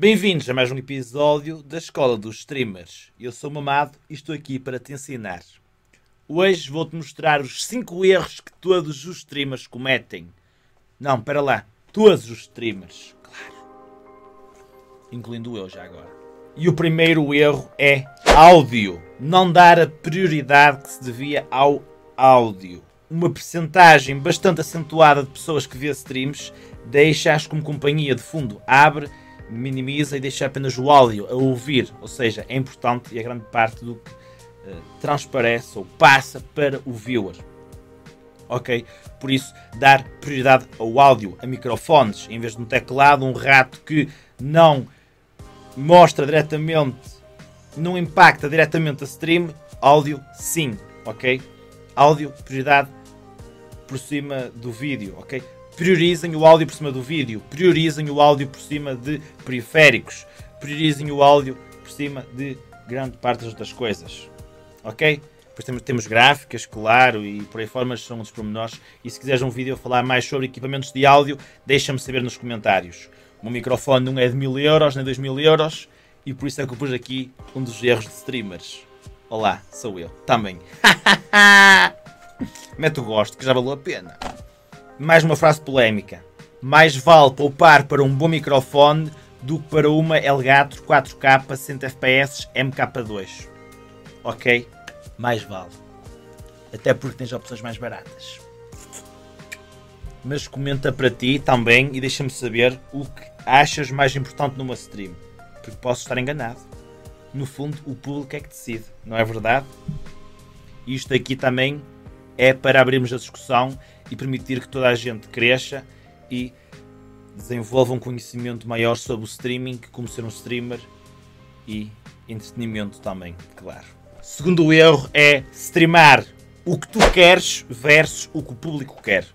Bem-vindos a mais um episódio da Escola dos Streamers. Eu sou o Mamado e estou aqui para te ensinar. Hoje vou-te mostrar os 5 erros que todos os streamers cometem. Não, para lá. Todos os streamers, claro. Incluindo eu já agora. E o primeiro erro é áudio. Não dar a prioridade que se devia ao áudio. Uma percentagem bastante acentuada de pessoas que vê streams deixa-as como companhia de fundo. Abre, minimiza e deixa apenas o áudio a ouvir. Ou seja, é importante e a grande parte do que uh, transparece ou passa para o viewer. Ok? Por isso, dar prioridade ao áudio, a microfones, em vez de um teclado, um rato que não mostra diretamente, não impacta diretamente a stream, áudio sim, ok? Áudio, prioridade por cima do vídeo, ok? Priorizem o áudio por cima do vídeo, priorizem o áudio por cima de periféricos, priorizem o áudio por cima de grande parte das outras coisas, ok? Depois temos, temos gráficas, claro, e por aí fora, mas são os pormenores. E se quiseres um vídeo a falar mais sobre equipamentos de áudio, deixa-me saber nos comentários. O microfone não é de 1000 euros, nem 2000 euros, e por isso é que eu pus aqui um dos erros de streamers. Olá, sou eu, também. Mete o gosto, que já valeu a pena. Mais uma frase polémica. Mais vale poupar para um bom microfone do que para uma Elgato 4K 100 FPS MK2. Ok? Mais vale. Até porque tens opções mais baratas. Mas comenta para ti também e deixa-me saber o que achas mais importante numa stream. Porque posso estar enganado. No fundo, o público é que decide, não é verdade? Isto aqui também é para abrirmos a discussão e permitir que toda a gente cresça e desenvolva um conhecimento maior sobre o streaming, como ser um streamer e entretenimento também, claro. Segundo erro é streamar o que tu queres versus o que o público quer.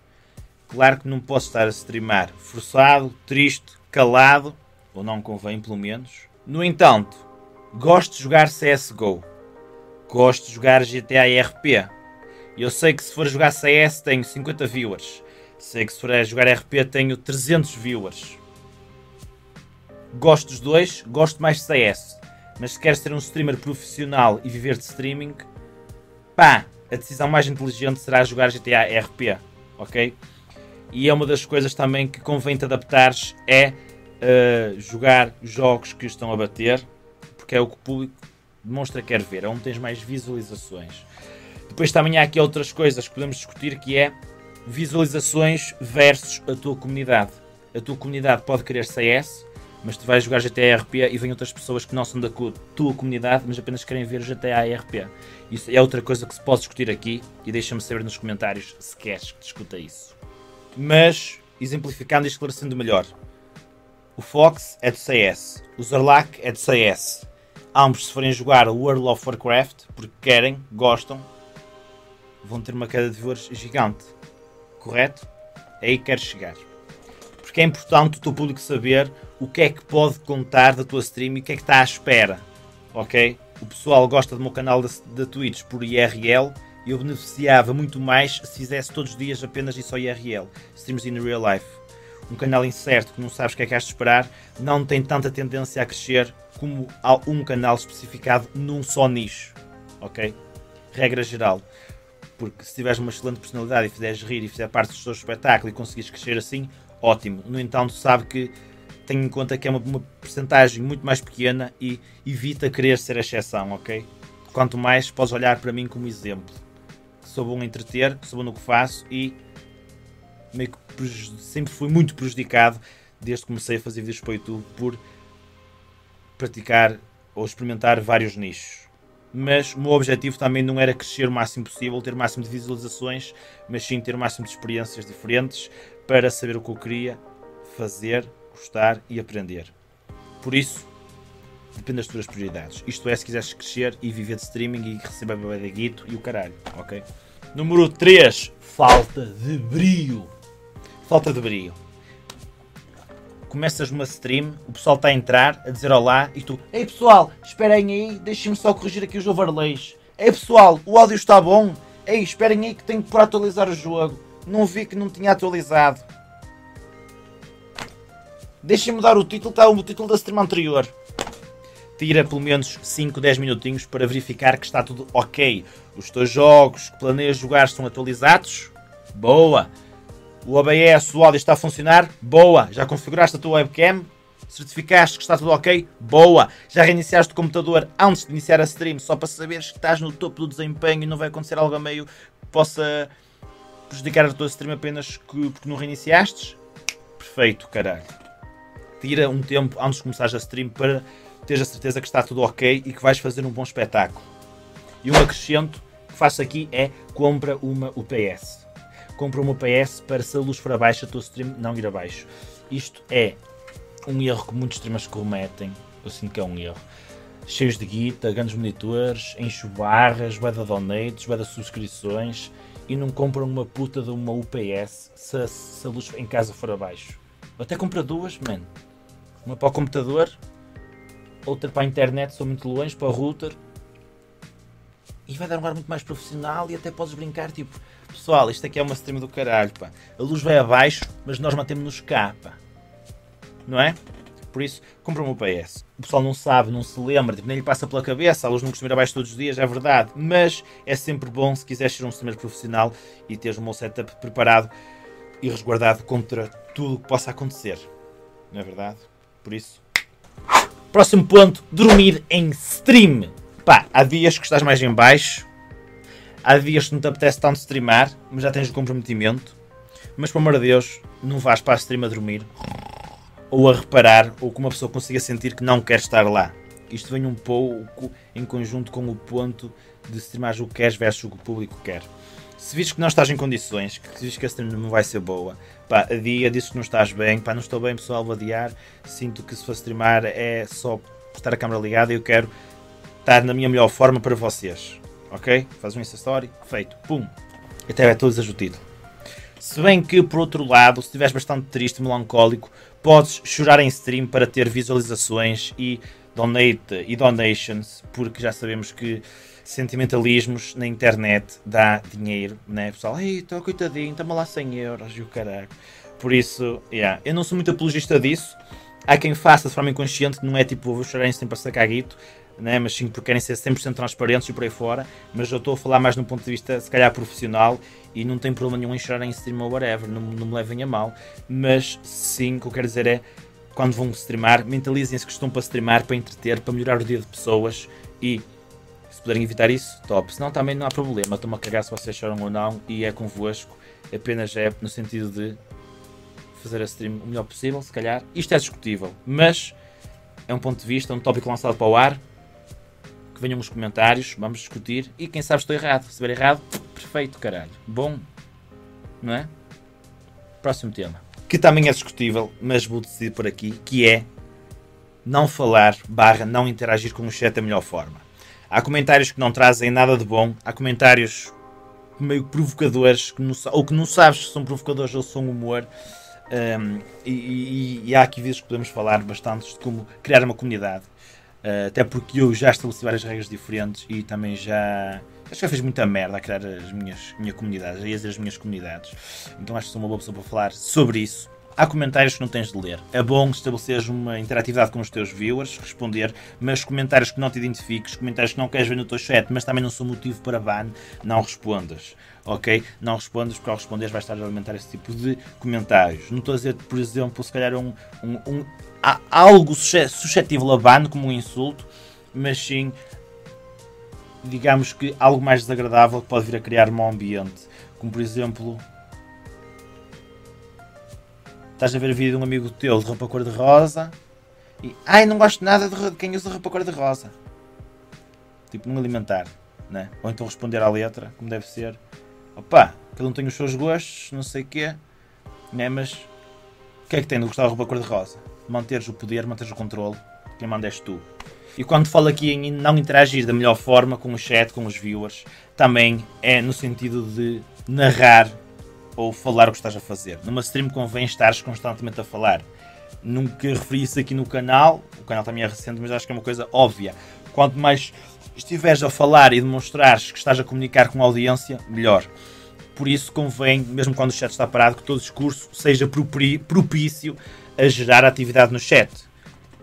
Claro que não posso estar a streamar forçado, triste, calado, ou não convém pelo menos. No entanto, gosto de jogar CSGO. Gosto de jogar GTA RP eu sei que se for jogar CS tenho 50 viewers. Sei que se for jogar RP tenho 300 viewers. Gosto dos dois, gosto mais de CS. Mas se queres ser um streamer profissional e viver de streaming, pá, a decisão mais inteligente será jogar GTA RP, ok? E é uma das coisas também que convém te adaptares é uh, jogar jogos que estão a bater, porque é o que o público demonstra que quer ver, é onde tens mais visualizações. Depois também há aqui outras coisas que podemos discutir que é visualizações versus a tua comunidade. A tua comunidade pode querer CS, mas tu vais jogar GTA RP e vêm outras pessoas que não são da tua comunidade, mas apenas querem ver GTA RP. Isso é outra coisa que se pode discutir aqui e deixa-me saber nos comentários se queres que discuta isso. Mas, exemplificando e esclarecendo melhor, o Fox é do CS, o Zarlak é do CS. Ambos, se forem jogar World of Warcraft, porque querem, gostam, vão ter uma queda de viewers gigante. Correto? É aí que queres chegar. Porque é importante o teu público saber o que é que pode contar da tua stream e o que é que está à espera. Ok? O pessoal gosta do meu canal da, Twitch por IRL e eu beneficiava muito mais se fizesse todos os dias apenas isso ao IRL. Streams in real life. Um canal incerto que não sabes o que é que has de esperar não tem tanta tendência a crescer como um canal especificado num só nicho. Ok? Regra geral porque se tiveres uma excelente personalidade e fizeres rir e fizer parte do seu espetáculo e conseguires crescer assim, ótimo. No entanto, sabe que tenha em conta que é uma, uma percentagem muito mais pequena e evita querer ser a exceção, ok? Quanto mais podes olhar para mim como exemplo. Sou bom a entreter, sou bom no que faço e meio que sempre fui muito prejudicado desde que comecei a fazer vídeos para o YouTube por praticar ou experimentar vários nichos mas o meu objetivo também não era crescer o máximo possível, ter o máximo de visualizações, mas sim ter o máximo de experiências diferentes para saber o que eu queria fazer, gostar e aprender. Por isso, depende das tuas prioridades. Isto é, se quiseres crescer e viver de streaming e receber bebê de guito e o caralho, ok? Número 3. Falta de brilho. Falta de brilho começas uma stream, o pessoal está a entrar, a dizer olá, e tu, ei pessoal, esperem aí, deixem-me só corrigir aqui os overlays. Ei pessoal, o áudio está bom? Ei, esperem aí que tenho que atualizar o jogo. Não vi que não tinha atualizado. Deixem-me dar o título, está o título da stream anterior. Tira pelo menos 5, 10 minutinhos para verificar que está tudo ok. Os teus jogos que planeias jogar estão atualizados? Boa! O OBS, o áudio está a funcionar? Boa! Já configuraste a tua webcam? Certificaste que está tudo ok? Boa! Já reiniciaste o computador antes de iniciar a stream só para saberes que estás no topo do desempenho e não vai acontecer algo a meio que possa prejudicar a tua stream apenas porque não reiniciastes? Perfeito, caralho tira um tempo antes de começares a stream para teres a certeza que está tudo ok e que vais fazer um bom espetáculo. E um acrescento que faço aqui é compra uma UPS. Compra uma UPS para se a luz for abaixo, a tua stream não ir abaixo. Isto é um erro que muitos streamers cometem. Eu sinto que é um erro. Cheios de guita, grandes monitores, encho barras, vai da donates, vai das subscrições e não compram uma puta de uma UPS se, se a luz em casa for abaixo. Até compra duas, mano. Uma para o computador, outra para a internet, sou muito longe, para o router. E vai dar um ar muito mais profissional e até podes brincar, tipo, pessoal, isto aqui é uma stream do caralho, pá. A luz vai abaixo, mas nós mantemos-nos cá, pá. Não é? Por isso, compra um PS. O pessoal não sabe, não se lembra, tipo, nem lhe passa pela cabeça, a luz não costuma ir abaixo todos os dias, é verdade. Mas é sempre bom se quiseres ser um streamer profissional e teres um bom setup preparado e resguardado contra tudo o que possa acontecer. Não é verdade? Por isso. Próximo ponto: dormir em stream. Pá, há dias que estás mais em baixo. Há dias que não te apetece tanto streamar, mas já tens o comprometimento. Mas, pelo amor de Deus, não vais para a stream a dormir. Ou a reparar, ou que uma pessoa consiga sentir que não quer estar lá. Isto vem um pouco em conjunto com o ponto de streamar o que queres versus o que o público quer. Se vires que não estás em condições, que vires que a stream não vai ser boa, pá, adia, dizes que não estás bem, pá, não estou bem pessoal, vou adiar, sinto que se for streamar é só estar a câmera ligada e eu quero estar na minha melhor forma para vocês, ok? Faz um Insta Story, feito, pum, até vai todos o título. Se bem que, por outro lado, se estiveres bastante triste, melancólico, podes chorar em stream para ter visualizações e donate e donations, porque já sabemos que sentimentalismos na internet dá dinheiro, né? Pessoal, ei, estou coitadinho, toma lá 100 euros e o caralho. Por isso, yeah, eu não sou muito apologista disso. Há quem faça de forma inconsciente, não é tipo, vou chorar sempre para sacar guito, né? mas sim porque querem ser 100% transparentes e por aí fora. Mas eu estou a falar mais num ponto de vista, se calhar, profissional e não tem problema nenhum em chorar em stream ou whatever, não, não me levem a mal. Mas sim, o que eu quero dizer é, quando vão streamar, mentalizem-se que estão para streamar, para entreter, para melhorar o dia de pessoas e puderem evitar isso, top. Senão também não há problema. Estou-me a cagar se vocês choram ou não e é convosco. Apenas é no sentido de fazer a stream o melhor possível, se calhar. Isto é discutível, mas é um ponto de vista, um tópico lançado para o ar. Que venham os comentários, vamos discutir. E quem sabe estou errado. Se estiver errado, perfeito, caralho. Bom, não é? Próximo tema. Que também é discutível, mas vou decidir por aqui, que é não falar barra não interagir com o chat da melhor forma. Há comentários que não trazem nada de bom, há comentários meio provocadores, que não, ou que não sabes se são provocadores ou são humor. Um, e, e, e, há aqui vezes que podemos falar bastante de como criar uma comunidade. Uh, até porque eu já estabeleci várias regras diferentes e também já. Acho que já fiz muita merda a criar as minhas minha comunidades, a as minhas comunidades. Então acho que sou uma boa pessoa para falar sobre isso há comentários que não tens de ler. É bom estabeleceres uma interatividade com os teus viewers, responder, mas comentários que não te identifiques, comentários que não queres ver no teu chat, mas também não são motivo para ban, não respondas. Ok? Não respondas, porque ao responderes vais estar a alimentar esse tipo de comentários. Não estou a dizer, por exemplo, se calhar um, um, um algo suscetível a ban, como um insulto, mas sim digamos que algo mais desagradável que pode vir a criar um ambiente. Como por exemplo, Estás a ver a vida de um amigo teu de roupa cor-de-rosa e ai, não gosto nada de quem usa roupa cor-de-rosa. Tipo, não alimentar, né? Ou então responder à letra, como deve ser. Opa, cada um tem os seus gostos, não sei o quê, né? Mas o que é que tem de gostar de roupa cor-de-rosa? Manteres o poder, manteres o controle. Quem manda és tu. E quando falo aqui em não interagir da melhor forma com o chat, com os viewers, também é no sentido de narrar ou falar o que estás a fazer. Numa stream convém estares constantemente a falar. Nunca referi isso aqui no canal, o canal também é recente, mas acho que é uma coisa óbvia. Quanto mais estiveres a falar e demonstrares que estás a comunicar com a audiência, melhor. Por isso convém, mesmo quando o chat está parado, que todo discurso seja propício a gerar atividade no chat.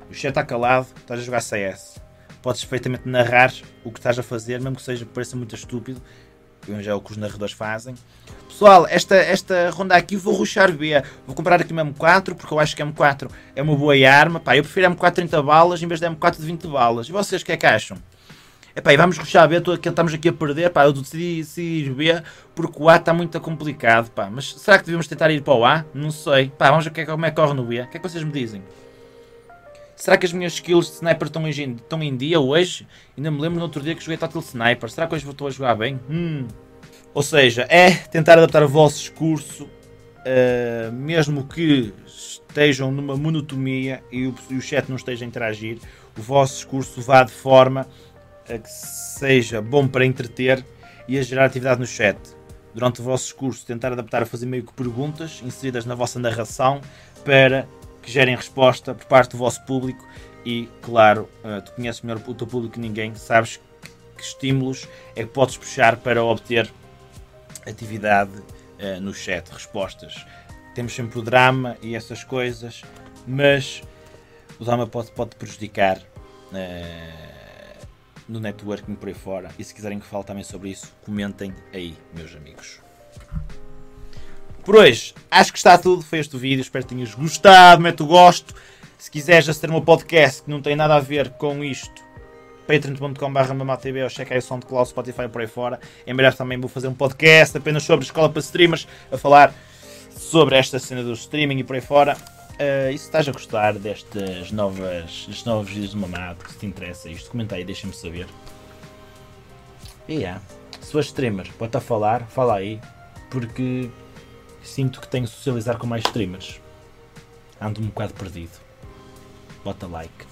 O chat está calado, estás a jogar CS. Podes perfeitamente narrar o que estás a fazer, mesmo que seja pareça muito estúpido. Já é o que os narradores fazem. Pessoal, esta, esta ronda aqui vou ruxar B. Vou comprar aqui uma M4 porque eu acho que a M4 é uma boa arma. Pá, eu prefiro a M4 30 balas em vez da M4 de 20 balas. E vocês o que é que acham? Epá, e vamos ruxar B, tô, estamos aqui a perder. Pá, eu decidi, decidi ir B porque o A está muito complicado. Pá. Mas será que devemos tentar ir para o A? Não sei. Pá, vamos ver é, como é que corre no B. O que é que vocês me dizem? Será que as minhas skills de sniper estão em, estão em dia hoje? Ainda me lembro no outro dia que joguei Total Sniper. Será que hoje estou a jogar bem? Hum. Ou seja, é tentar adaptar o vosso discurso, uh, mesmo que estejam numa monotonia e o, e o chat não esteja a interagir, o vosso discurso vá de forma a que seja bom para entreter e a gerar atividade no chat. Durante o vosso discurso, tentar adaptar a fazer meio que perguntas inseridas na vossa narração para que gerem resposta por parte do vosso público e, claro, uh, tu conheces melhor o teu público que ninguém, sabes que estímulos é que podes puxar para obter atividade uh, no chat, respostas. Temos sempre o drama e essas coisas, mas o drama pode, pode prejudicar uh, no networking por aí fora. E se quiserem que fale também sobre isso, comentem aí, meus amigos. Por hoje, acho que está tudo. Foi este o vídeo. Espero que tenhas gostado. Mete o gosto. Se quiseres aceder ao meu podcast que não tem nada a ver com isto, patreon.com.br mamatv ou aí o SoundCloud, Spotify por aí fora. Em breve também vou fazer um podcast apenas sobre escola para streamers, a falar sobre esta cena do streaming e por aí fora. Uh, e se estás a gostar destas novas, destes novos vídeos do Mamado, que se te interessa isto, comenta aí, deixa-me saber. E yeah. se fores streamer, pode a falar, fala aí, porque sinto que tenho que socializar com mais streamers. Ando um bocado perdido. Bota like.